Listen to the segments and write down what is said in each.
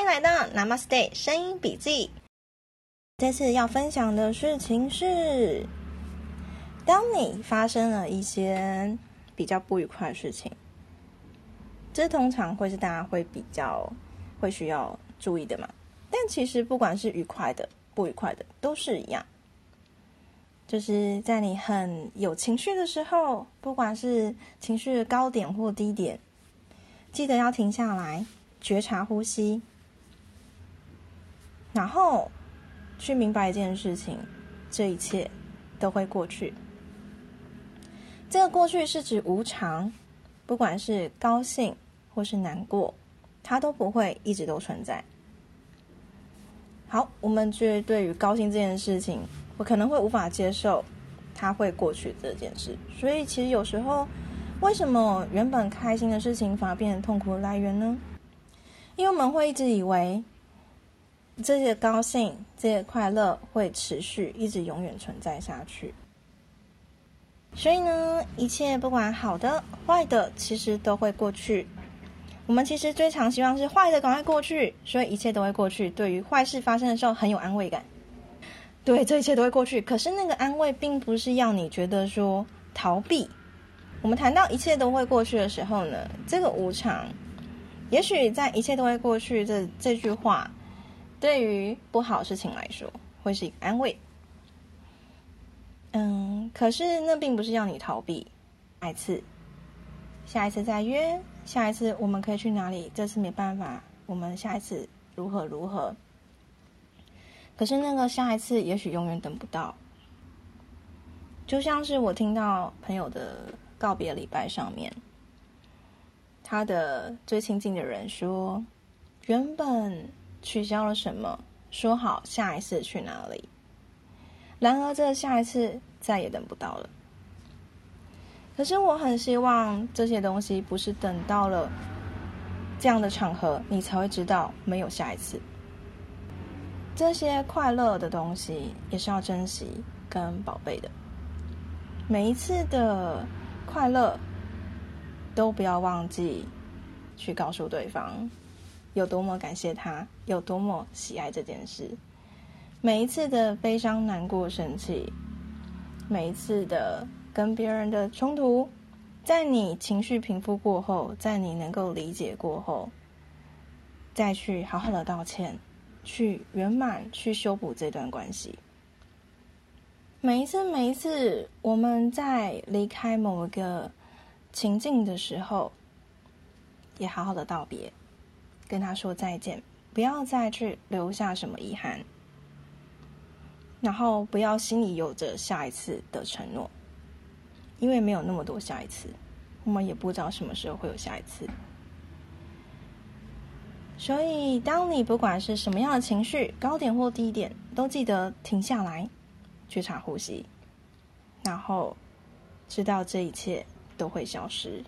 欢迎来到 Namaste 声音笔记。这次要分享的事情是，当你发生了一些比较不愉快的事情，这通常会是大家会比较会需要注意的嘛。但其实不管是愉快的、不愉快的，都是一样。就是在你很有情绪的时候，不管是情绪的高点或低点，记得要停下来，觉察呼吸，然后去明白一件事情：这一切都会过去。这个过去是指无常，不管是高兴或是难过，它都不会一直都存在。好，我们就对于高兴这件事情。我可能会无法接受，它会过去这件事。所以，其实有时候，为什么原本开心的事情反而变成痛苦的来源呢？因为我们会一直以为这些高兴、这些快乐会持续，一直永远存在下去。所以呢，一切不管好的、坏的，其实都会过去。我们其实最常希望是坏的赶快过去，所以一切都会过去。对于坏事发生的时候，很有安慰感。对，这一切都会过去。可是那个安慰，并不是要你觉得说逃避。我们谈到一切都会过去的时候呢，这个无常，也许在一切都会过去这这句话，对于不好事情来说，会是一个安慰。嗯，可是那并不是要你逃避。下一次，下一次再约，下一次我们可以去哪里？这次没办法，我们下一次如何如何？可是那个下一次，也许永远等不到。就像是我听到朋友的告别礼拜上面，他的最亲近的人说，原本取消了什么，说好下一次去哪里，然而这下一次再也等不到了。可是我很希望这些东西不是等到了这样的场合，你才会知道没有下一次。这些快乐的东西也是要珍惜跟宝贝的。每一次的快乐，都不要忘记去告诉对方有多么感谢他，有多么喜爱这件事。每一次的悲伤、难过、生气，每一次的跟别人的冲突，在你情绪平复过后，在你能够理解过后，再去好好的道歉。去圆满，去修补这段关系。每一次，每一次，我们在离开某一个情境的时候，也好好的道别，跟他说再见，不要再去留下什么遗憾，然后不要心里有着下一次的承诺，因为没有那么多下一次，我们也不知道什么时候会有下一次。所以，当你不管是什么样的情绪，高点或低点，都记得停下来，觉察呼吸，然后知道这一切都会消失。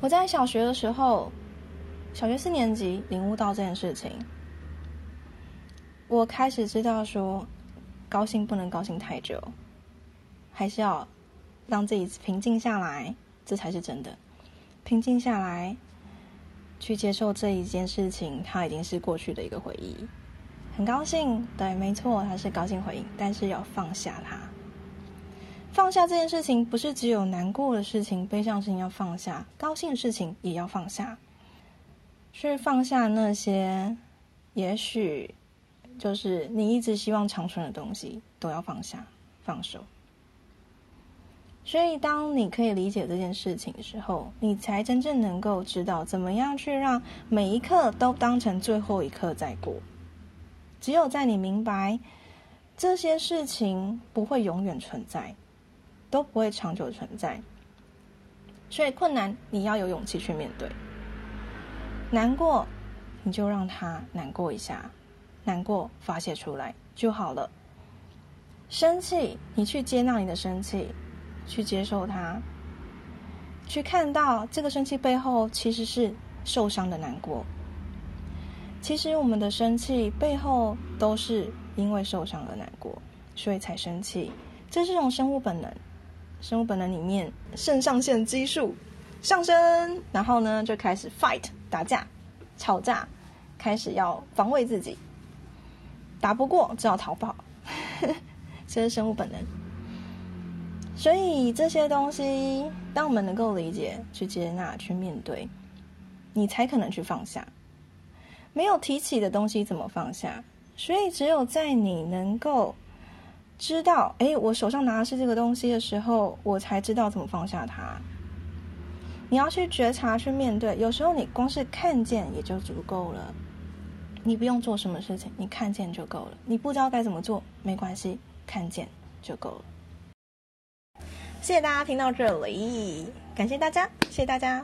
我在小学的时候，小学四年级领悟到这件事情，我开始知道说，高兴不能高兴太久，还是要让自己平静下来，这才是真的。平静下来。去接受这一件事情，它已经是过去的一个回忆。很高兴，对，没错，它是高兴回应，但是要放下它。放下这件事情，不是只有难过的事情、悲伤事情要放下，高兴的事情也要放下。去放下那些，也许就是你一直希望长存的东西，都要放下、放手。所以，当你可以理解这件事情的时候，你才真正能够知道怎么样去让每一刻都当成最后一刻在过。只有在你明白这些事情不会永远存在，都不会长久存在，所以困难你要有勇气去面对。难过，你就让他难过一下，难过发泄出来就好了。生气，你去接纳你的生气。去接受它，去看到这个生气背后其实是受伤的难过。其实我们的生气背后都是因为受伤而难过，所以才生气。这是一种生物本能，生物本能里面肾上腺激素上升，然后呢就开始 fight 打架，吵架，开始要防卫自己，打不过只好逃跑，这是生物本能。所以这些东西，当我们能够理解、去接纳、去面对，你才可能去放下。没有提起的东西怎么放下？所以只有在你能够知道，哎，我手上拿的是这个东西的时候，我才知道怎么放下它。你要去觉察、去面对。有时候你光是看见也就足够了，你不用做什么事情，你看见就够了。你不知道该怎么做，没关系，看见就够了。谢谢大家听到这里，感谢大家，谢谢大家。